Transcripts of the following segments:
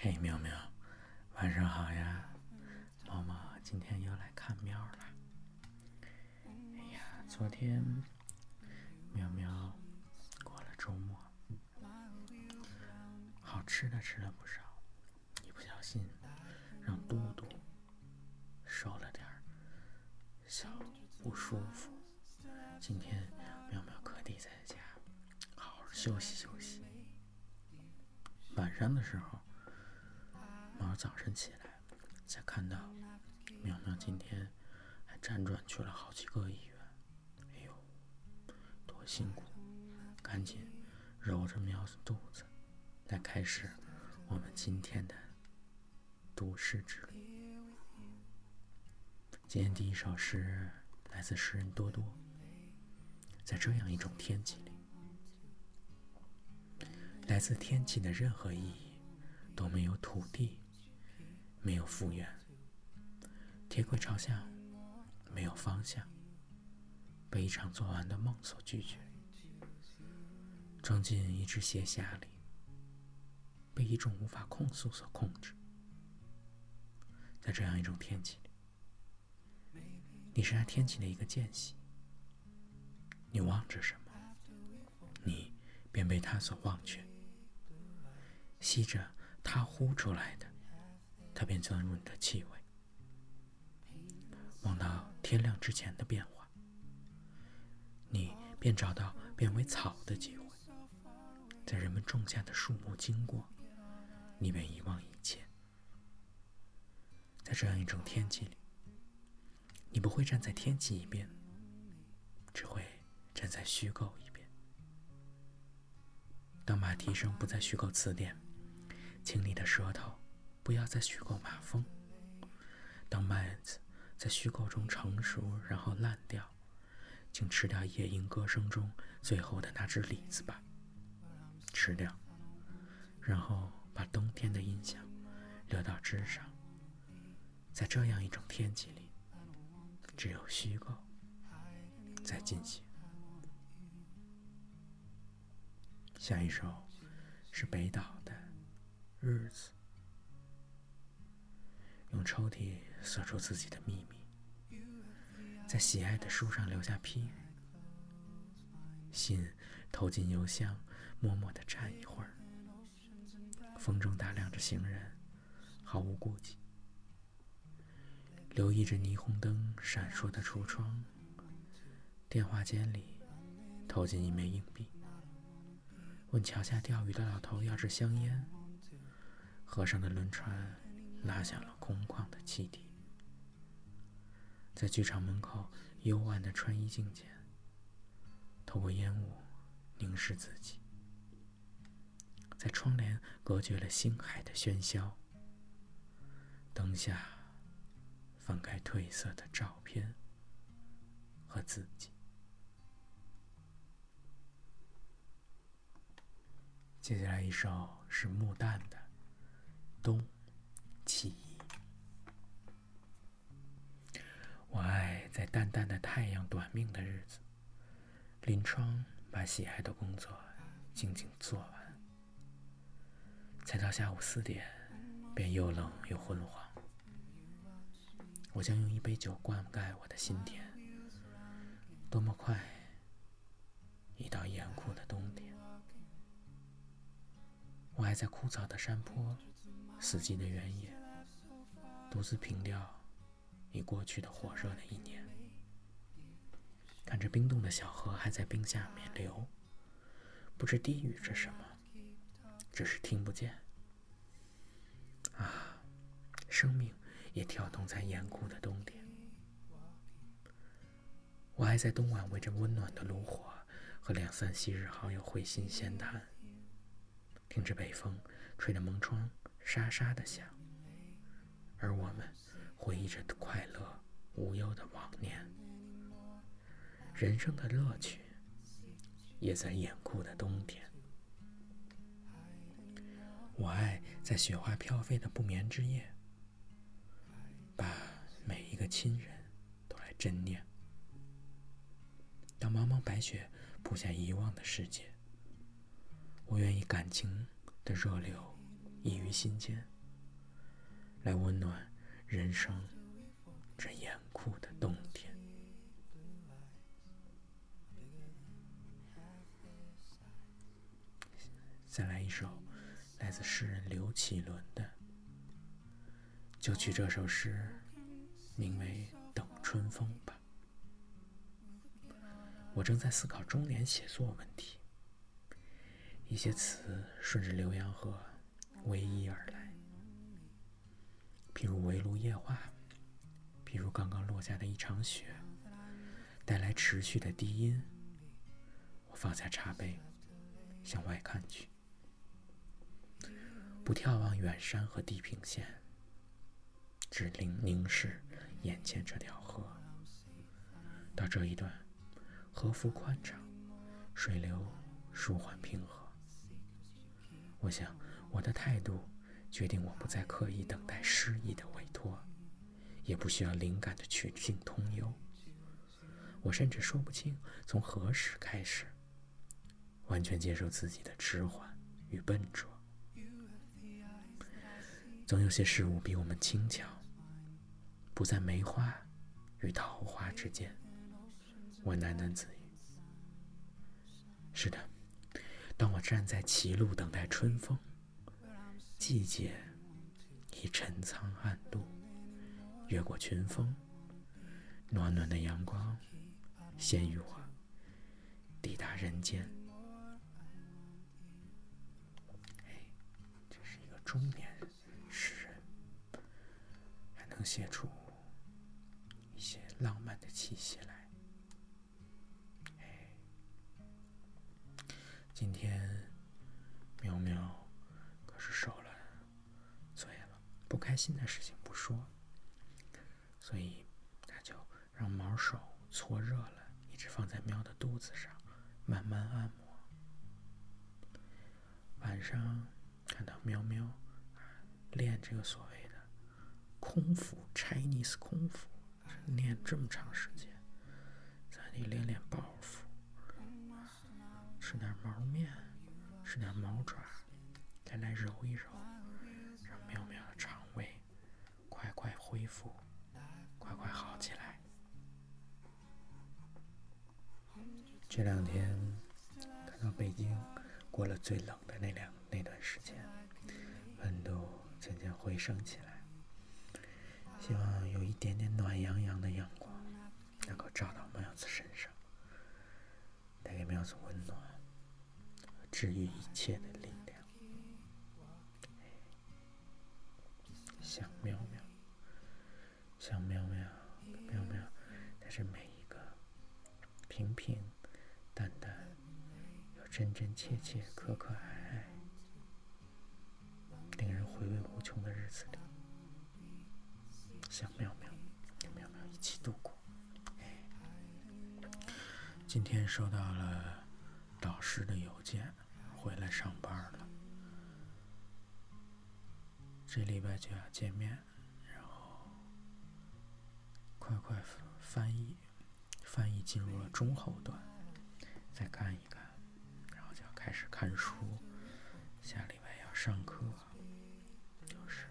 嘿，喵喵，晚上好呀！猫猫今天又来看喵了。哎呀，昨天喵喵过了周末，好吃的吃了不少，一不小心让嘟嘟受了点儿小不舒服。今天喵喵可得在家好好休息休息。晚上的时候。早晨起来，才看到苗苗今天还辗转去了好几个医院，哎呦，多辛苦！赶紧揉着苗子肚子，来开始我们今天的读诗之旅。今天第一首诗来自诗人多多，在这样一种天气里，来自天气的任何意义都没有土地。没有复原，铁轨朝向没有方向，被一场做完的梦所拒绝，装进一只鞋匣里，被一种无法控诉所控制。在这样一种天气里，你是那天气的一个间隙，你望着什么，你便被它所忘却，吸着它呼出来的。它便钻入你的气味，望到天亮之前的变化，你便找到变为草的机会。在人们种下的树木经过，你便遗忘一切。在这样一种天气里，你不会站在天气一边，只会站在虚构一边。当马蹄声不再虚构词典，请你的舌头。不要再虚构马蜂。当麦子在虚构中成熟，然后烂掉，请吃掉夜莺歌声中最后的那只李子吧。吃掉，然后把冬天的音响留到枝上。在这样一种天气里，只有虚构在进行。下一首是北岛的《日子》。用抽屉锁住自己的秘密，在喜爱的书上留下批，信投进邮箱，默默地站一会儿。风中打量着行人，毫无顾忌，留意着霓虹灯闪烁的橱窗。电话间里投进一枚硬币，问桥下钓鱼的老头要支香烟。河上的轮船。拉响了空旷的汽笛，在剧场门口幽暗的穿衣镜前，透过烟雾凝视自己，在窗帘隔绝了星海的喧嚣，灯下翻开褪色的照片和自己。接下来一首是木旦的《冬》。记忆，我爱在淡淡的太阳短命的日子，临窗把喜爱的工作静静做完，才到下午四点，便又冷又昏黄。我将用一杯酒灌溉我的心田。多么快，一到严酷的冬天。我爱在枯草的山坡，死寂的原野。独自凭吊已过去的火热的一年，看着冰冻的小河还在冰下面流，不知低语着什么，只是听不见。啊，生命也跳动在严酷的冬天。我还在冬晚围着温暖的炉火，和两三昔日好友会心闲谈，听着北风吹着门窗沙沙的响。而我们回忆着快乐无忧的往年，人生的乐趣也在严酷的冬天。我爱在雪花飘飞的不眠之夜，把每一个亲人都来珍念。当茫茫白雪铺下遗忘的世界，我愿以感情的热流溢于心间，来温暖人生这严酷的冬天。再来一首来自诗人刘启伦的，就取这首诗，名为《等春风》吧。我正在思考中年写作问题，一些词顺着浏阳河逶迤而来，譬如围炉夜话，譬如刚刚落下的一场雪，带来持续的低音。我放下茶杯，向外看去。不眺望远山和地平线，只凝凝视眼前这条河。到这一段，河幅宽敞，水流舒缓平和。我想，我的态度决定我不再刻意等待诗意的委托，也不需要灵感的曲径通幽。我甚至说不清从何时开始，完全接受自己的迟缓与笨拙。总有些事物比我们轻巧，不在梅花与桃花之间。我喃喃自语：“是的，当我站在歧路等待春风，季节已陈仓暗度，越过群峰，暖暖的阳光先于我抵达人间。”哎，这是一个中年诗人，还。能写出一些浪漫的气息来。哎，今天苗苗可是受了罪了，不开心的事情不说，所以他就让毛手搓热了，一直放在喵的肚子上，慢慢按摩。晚上看到喵喵练这个所谓的。空腹，Chinese 空腹，练这么长时间，咱得练练包腹，吃点毛面，吃点毛爪，再来揉一揉，让喵喵的肠胃快快恢复，快快好起来。这两天看到北京过了最冷的那两那段时间，温度渐渐回升起来。希望有一点点暖洋洋的阳光，能够照到苗子身上，带给苗子温暖和治愈一切的力量。想苗苗，想苗苗，苗苗，但是每一个平平淡淡又真真切切、可可爱爱、令人回味无穷的日子里。小喵喵，跟妙妙一起度过。今天收到了导师的邮件，回来上班了。这礼拜就要见面，快快翻译，翻译进入了中后段，再看一看，然后就要开始看书。下礼拜要上课，就是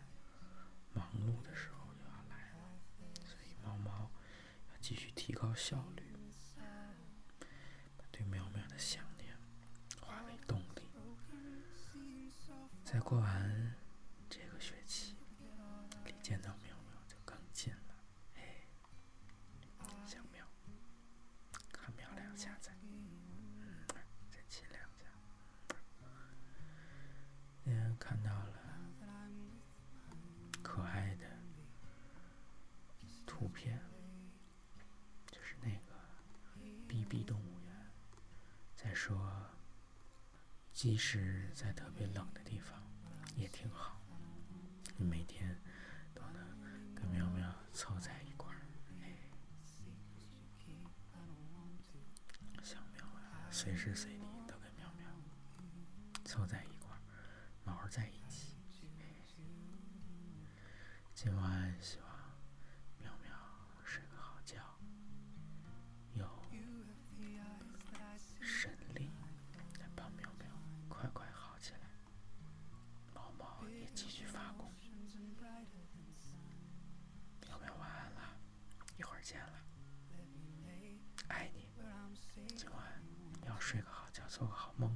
忙碌的时候又要来了，所以猫猫要。继续提高效率，把对苗苗的想念化为动力。再过完这个学期，离见到苗苗就更近了。哎，想苗，看苗两下再，再亲两下。嗯，看到了可爱的图片。说，即使在特别冷的地方，也挺好。你每天都能跟喵喵凑在一块儿，小喵啊，随时随地都跟喵喵凑在一块儿，毛在一起。今晚希望。见了，爱你。今晚要睡个好觉，做个好梦。